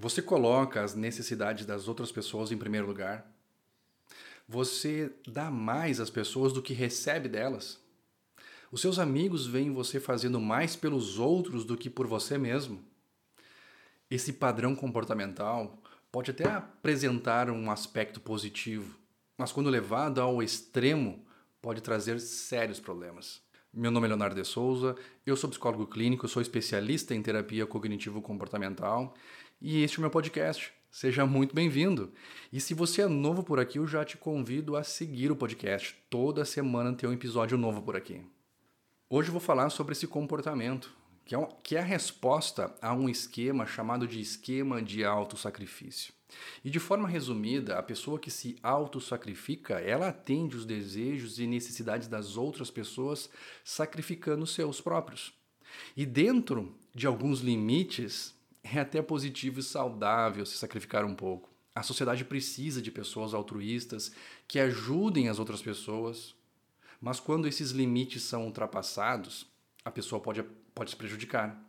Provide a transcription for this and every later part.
Você coloca as necessidades das outras pessoas em primeiro lugar? Você dá mais às pessoas do que recebe delas? Os seus amigos veem você fazendo mais pelos outros do que por você mesmo? Esse padrão comportamental pode até apresentar um aspecto positivo, mas quando levado ao extremo, pode trazer sérios problemas. Meu nome é Leonardo de Souza, eu sou psicólogo clínico, sou especialista em terapia cognitivo-comportamental e este é o meu podcast. Seja muito bem-vindo. E se você é novo por aqui, eu já te convido a seguir o podcast. Toda semana tem um episódio novo por aqui. Hoje eu vou falar sobre esse comportamento, que é, um, que é a resposta a um esquema chamado de esquema de autossacrifício. E de forma resumida, a pessoa que se autossacrifica, ela atende os desejos e necessidades das outras pessoas, sacrificando os seus próprios. E dentro de alguns limites, é até positivo e saudável se sacrificar um pouco. A sociedade precisa de pessoas altruístas que ajudem as outras pessoas, mas quando esses limites são ultrapassados, a pessoa pode, pode se prejudicar.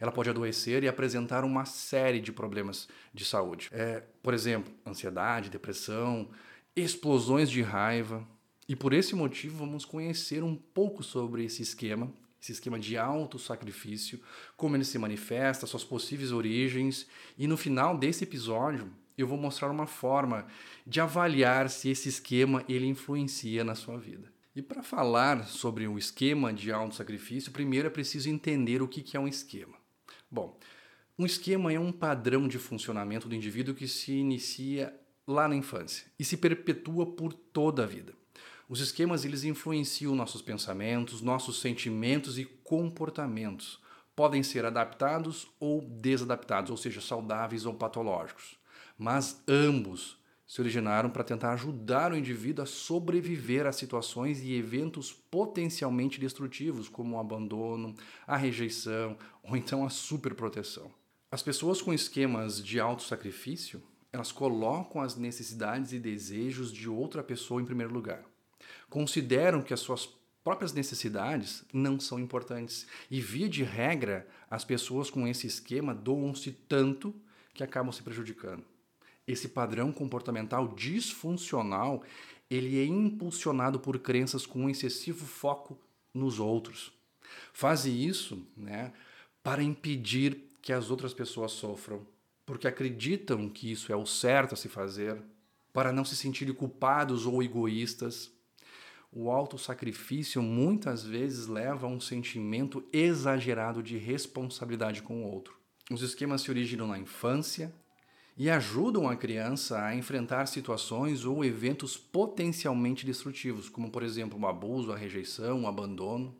Ela pode adoecer e apresentar uma série de problemas de saúde. É, por exemplo, ansiedade, depressão, explosões de raiva. E por esse motivo, vamos conhecer um pouco sobre esse esquema esse esquema de autossacrifício, como ele se manifesta, suas possíveis origens, e no final desse episódio eu vou mostrar uma forma de avaliar se esse esquema ele influencia na sua vida. E para falar sobre o esquema de autossacrifício, primeiro é preciso entender o que é um esquema. Bom, um esquema é um padrão de funcionamento do indivíduo que se inicia lá na infância e se perpetua por toda a vida. Os esquemas eles influenciam nossos pensamentos, nossos sentimentos e comportamentos. Podem ser adaptados ou desadaptados, ou seja, saudáveis ou patológicos. Mas ambos se originaram para tentar ajudar o indivíduo a sobreviver a situações e eventos potencialmente destrutivos, como o abandono, a rejeição ou então a superproteção. As pessoas com esquemas de autossacrifício, elas colocam as necessidades e desejos de outra pessoa em primeiro lugar consideram que as suas próprias necessidades não são importantes. E, via de regra, as pessoas com esse esquema doam-se tanto que acabam se prejudicando. Esse padrão comportamental disfuncional ele é impulsionado por crenças com um excessivo foco nos outros. Fazem isso né, para impedir que as outras pessoas sofram, porque acreditam que isso é o certo a se fazer, para não se sentirem culpados ou egoístas o autossacrifício muitas vezes leva a um sentimento exagerado de responsabilidade com o outro. Os esquemas se originam na infância e ajudam a criança a enfrentar situações ou eventos potencialmente destrutivos, como por exemplo o abuso, a rejeição, o abandono.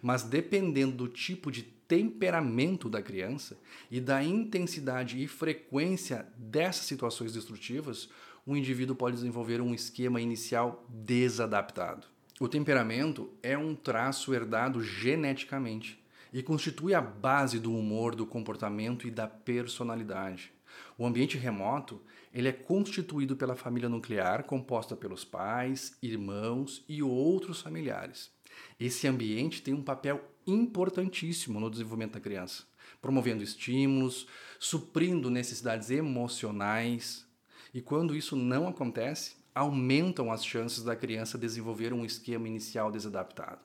Mas dependendo do tipo de temperamento da criança e da intensidade e frequência dessas situações destrutivas, o indivíduo pode desenvolver um esquema inicial desadaptado. O temperamento é um traço herdado geneticamente e constitui a base do humor, do comportamento e da personalidade. O ambiente remoto ele é constituído pela família nuclear, composta pelos pais, irmãos e outros familiares. Esse ambiente tem um papel importantíssimo no desenvolvimento da criança, promovendo estímulos, suprindo necessidades emocionais, e quando isso não acontece, aumentam as chances da criança desenvolver um esquema inicial desadaptado.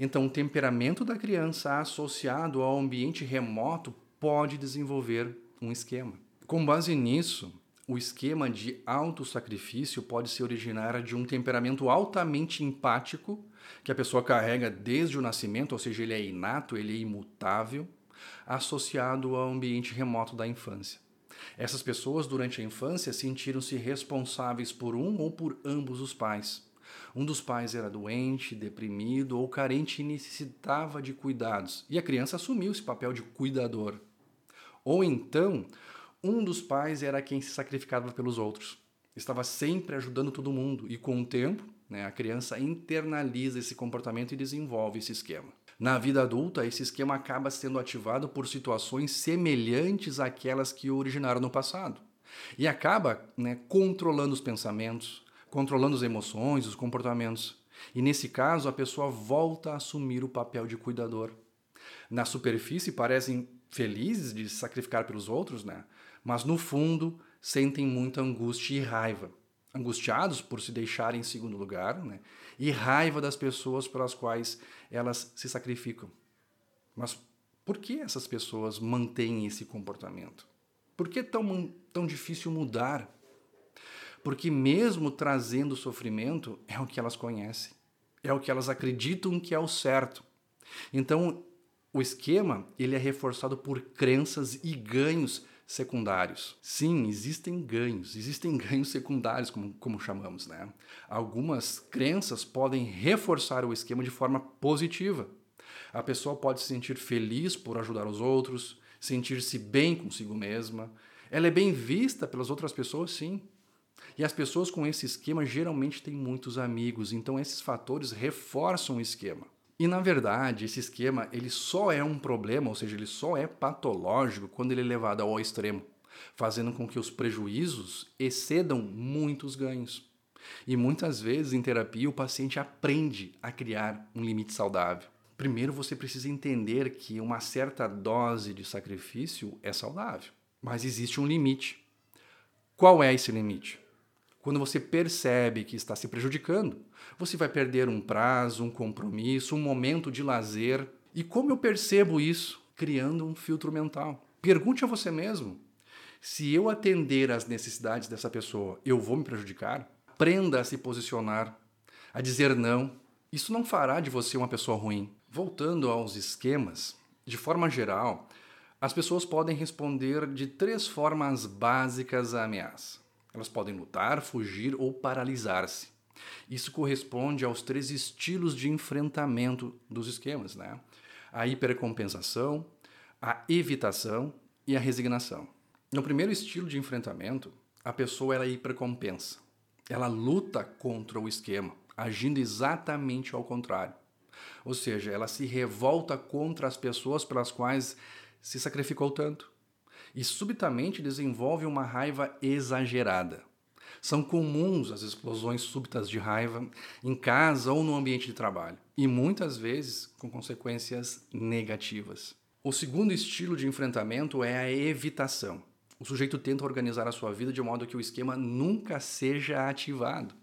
Então, o temperamento da criança associado ao ambiente remoto pode desenvolver um esquema. Com base nisso, o esquema de autossacrifício pode se originar de um temperamento altamente empático, que a pessoa carrega desde o nascimento, ou seja, ele é inato, ele é imutável, associado ao ambiente remoto da infância. Essas pessoas, durante a infância, sentiram-se responsáveis por um ou por ambos os pais. Um dos pais era doente, deprimido ou carente e necessitava de cuidados, e a criança assumiu esse papel de cuidador. Ou então, um dos pais era quem se sacrificava pelos outros. Estava sempre ajudando todo mundo, e com o tempo, né, a criança internaliza esse comportamento e desenvolve esse esquema. Na vida adulta, esse esquema acaba sendo ativado por situações semelhantes àquelas que originaram no passado. E acaba né, controlando os pensamentos, controlando as emoções, os comportamentos. E nesse caso, a pessoa volta a assumir o papel de cuidador. Na superfície parecem felizes de se sacrificar pelos outros, né? Mas no fundo sentem muita angústia e raiva. Angustiados por se deixarem em segundo lugar, né? E raiva das pessoas pelas quais elas se sacrificam. Mas por que essas pessoas mantêm esse comportamento? Por que é tão, tão difícil mudar? Porque mesmo trazendo sofrimento, é o que elas conhecem. É o que elas acreditam que é o certo. Então, o esquema ele é reforçado por crenças e ganhos secundários. Sim, existem ganhos, existem ganhos secundários, como, como chamamos, né? Algumas crenças podem reforçar o esquema de forma positiva. A pessoa pode se sentir feliz por ajudar os outros, sentir-se bem consigo mesma. Ela é bem vista pelas outras pessoas, sim. E as pessoas com esse esquema geralmente têm muitos amigos, então esses fatores reforçam o esquema. E na verdade, esse esquema ele só é um problema, ou seja, ele só é patológico quando ele é levado ao extremo, fazendo com que os prejuízos excedam muitos ganhos. E muitas vezes em terapia o paciente aprende a criar um limite saudável. Primeiro você precisa entender que uma certa dose de sacrifício é saudável, mas existe um limite. Qual é esse limite? Quando você percebe que está se prejudicando, você vai perder um prazo, um compromisso, um momento de lazer. E como eu percebo isso? Criando um filtro mental. Pergunte a você mesmo: se eu atender às necessidades dessa pessoa, eu vou me prejudicar? Aprenda a se posicionar, a dizer não. Isso não fará de você uma pessoa ruim. Voltando aos esquemas, de forma geral, as pessoas podem responder de três formas básicas à ameaça. Elas podem lutar, fugir ou paralisar-se. Isso corresponde aos três estilos de enfrentamento dos esquemas, né? A hipercompensação, a evitação e a resignação. No primeiro estilo de enfrentamento, a pessoa ela hipercompensa. Ela luta contra o esquema, agindo exatamente ao contrário. Ou seja, ela se revolta contra as pessoas pelas quais se sacrificou tanto e subitamente desenvolve uma raiva exagerada. São comuns as explosões súbitas de raiva em casa ou no ambiente de trabalho, e muitas vezes com consequências negativas. O segundo estilo de enfrentamento é a evitação. O sujeito tenta organizar a sua vida de modo que o esquema nunca seja ativado.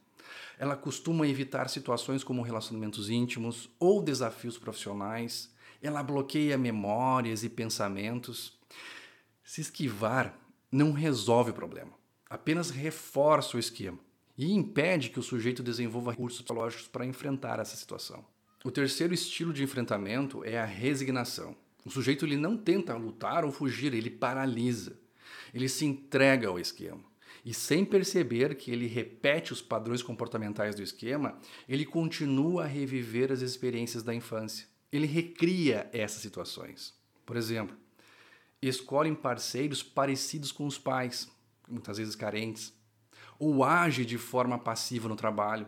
Ela costuma evitar situações como relacionamentos íntimos ou desafios profissionais. Ela bloqueia memórias e pensamentos. Se esquivar não resolve o problema, apenas reforça o esquema e impede que o sujeito desenvolva recursos psicológicos para enfrentar essa situação. O terceiro estilo de enfrentamento é a resignação. O sujeito ele não tenta lutar ou fugir, ele paralisa. Ele se entrega ao esquema. E sem perceber que ele repete os padrões comportamentais do esquema, ele continua a reviver as experiências da infância. Ele recria essas situações. Por exemplo, escolhem parceiros parecidos com os pais, muitas vezes carentes, ou age de forma passiva no trabalho,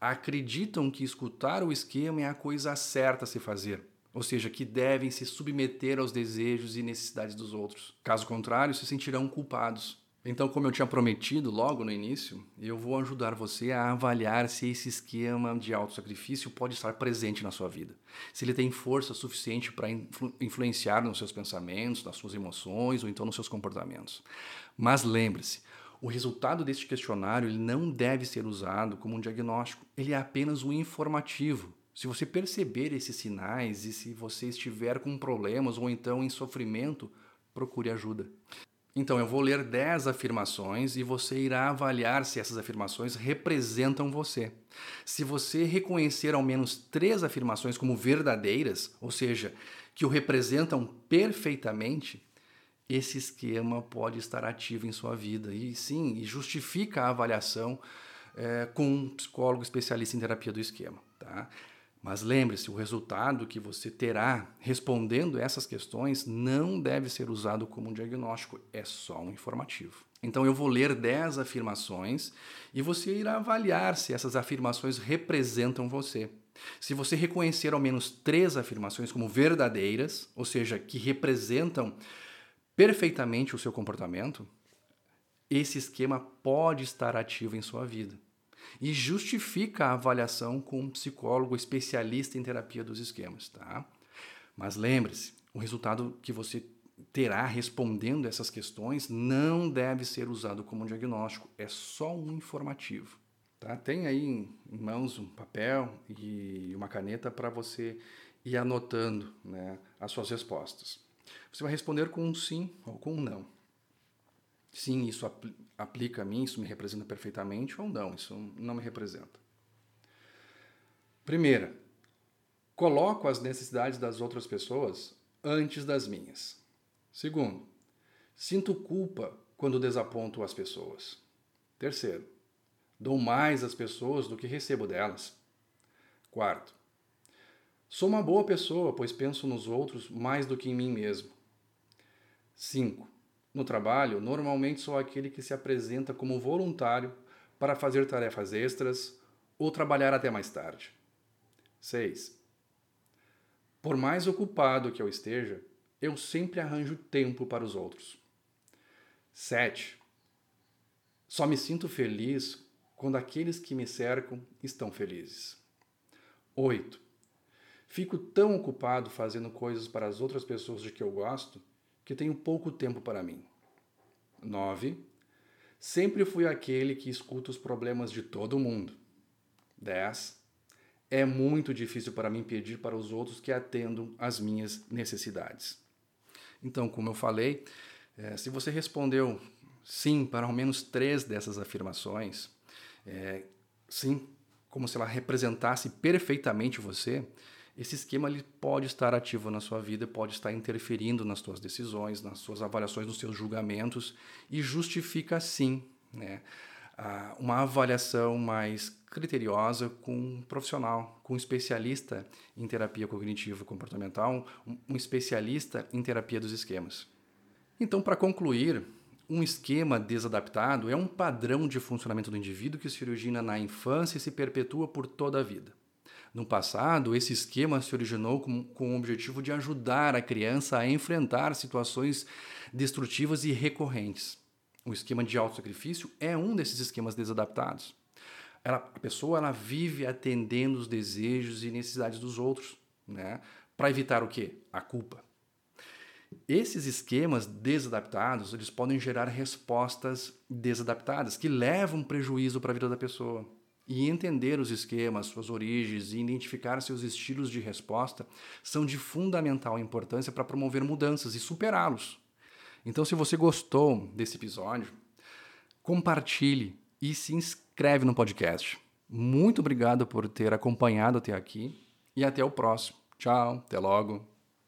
acreditam que escutar o esquema é a coisa certa a se fazer, ou seja, que devem se submeter aos desejos e necessidades dos outros. Caso contrário, se sentirão culpados. Então, como eu tinha prometido logo no início, eu vou ajudar você a avaliar se esse esquema de autossacrifício pode estar presente na sua vida. Se ele tem força suficiente para influ influenciar nos seus pensamentos, nas suas emoções ou então nos seus comportamentos. Mas lembre-se, o resultado deste questionário ele não deve ser usado como um diagnóstico, ele é apenas um informativo. Se você perceber esses sinais e se você estiver com problemas ou então em sofrimento, procure ajuda. Então, eu vou ler 10 afirmações e você irá avaliar se essas afirmações representam você. Se você reconhecer ao menos três afirmações como verdadeiras, ou seja, que o representam perfeitamente, esse esquema pode estar ativo em sua vida. E sim, justifica a avaliação é, com um psicólogo especialista em terapia do esquema. Tá? Mas lembre-se, o resultado que você terá respondendo essas questões não deve ser usado como um diagnóstico, é só um informativo. Então eu vou ler 10 afirmações e você irá avaliar se essas afirmações representam você. Se você reconhecer ao menos três afirmações como verdadeiras, ou seja, que representam perfeitamente o seu comportamento, esse esquema pode estar ativo em sua vida e justifica a avaliação com um psicólogo especialista em terapia dos esquemas, tá? Mas lembre-se, o resultado que você terá respondendo essas questões não deve ser usado como diagnóstico, é só um informativo. Tá? Tem aí em mãos um papel e uma caneta para você ir anotando né, as suas respostas. Você vai responder com um sim ou com um não. Sim, isso apl aplica a mim, isso me representa perfeitamente, ou não, isso não me representa. Primeira, coloco as necessidades das outras pessoas antes das minhas. Segundo, sinto culpa quando desaponto as pessoas. Terceiro, dou mais às pessoas do que recebo delas. Quarto, sou uma boa pessoa, pois penso nos outros mais do que em mim mesmo. 5. No trabalho, normalmente sou aquele que se apresenta como voluntário para fazer tarefas extras ou trabalhar até mais tarde. 6. Por mais ocupado que eu esteja, eu sempre arranjo tempo para os outros. 7. Só me sinto feliz quando aqueles que me cercam estão felizes. 8. Fico tão ocupado fazendo coisas para as outras pessoas de que eu gosto que tenho pouco tempo para mim. 9. Sempre fui aquele que escuta os problemas de todo mundo. 10. É muito difícil para mim pedir para os outros que atendam às minhas necessidades. Então, como eu falei, é, se você respondeu sim para ao menos três dessas afirmações, é, sim, como se ela representasse perfeitamente você, esse esquema ele pode estar ativo na sua vida, pode estar interferindo nas suas decisões, nas suas avaliações, nos seus julgamentos e justifica sim né, uma avaliação mais criteriosa com um profissional, com um especialista em terapia cognitivo comportamental, um especialista em terapia dos esquemas. Então, para concluir, um esquema desadaptado é um padrão de funcionamento do indivíduo que se origina na infância e se perpetua por toda a vida. No passado, esse esquema se originou com, com o objetivo de ajudar a criança a enfrentar situações destrutivas e recorrentes. O esquema de autossacrifício é um desses esquemas desadaptados. Ela, a pessoa ela vive atendendo os desejos e necessidades dos outros, né? Para evitar o quê? A culpa. Esses esquemas desadaptados, eles podem gerar respostas desadaptadas que levam prejuízo para a vida da pessoa. E entender os esquemas, suas origens e identificar seus estilos de resposta são de fundamental importância para promover mudanças e superá-los. Então, se você gostou desse episódio, compartilhe e se inscreve no podcast. Muito obrigado por ter acompanhado até aqui e até o próximo. Tchau, até logo.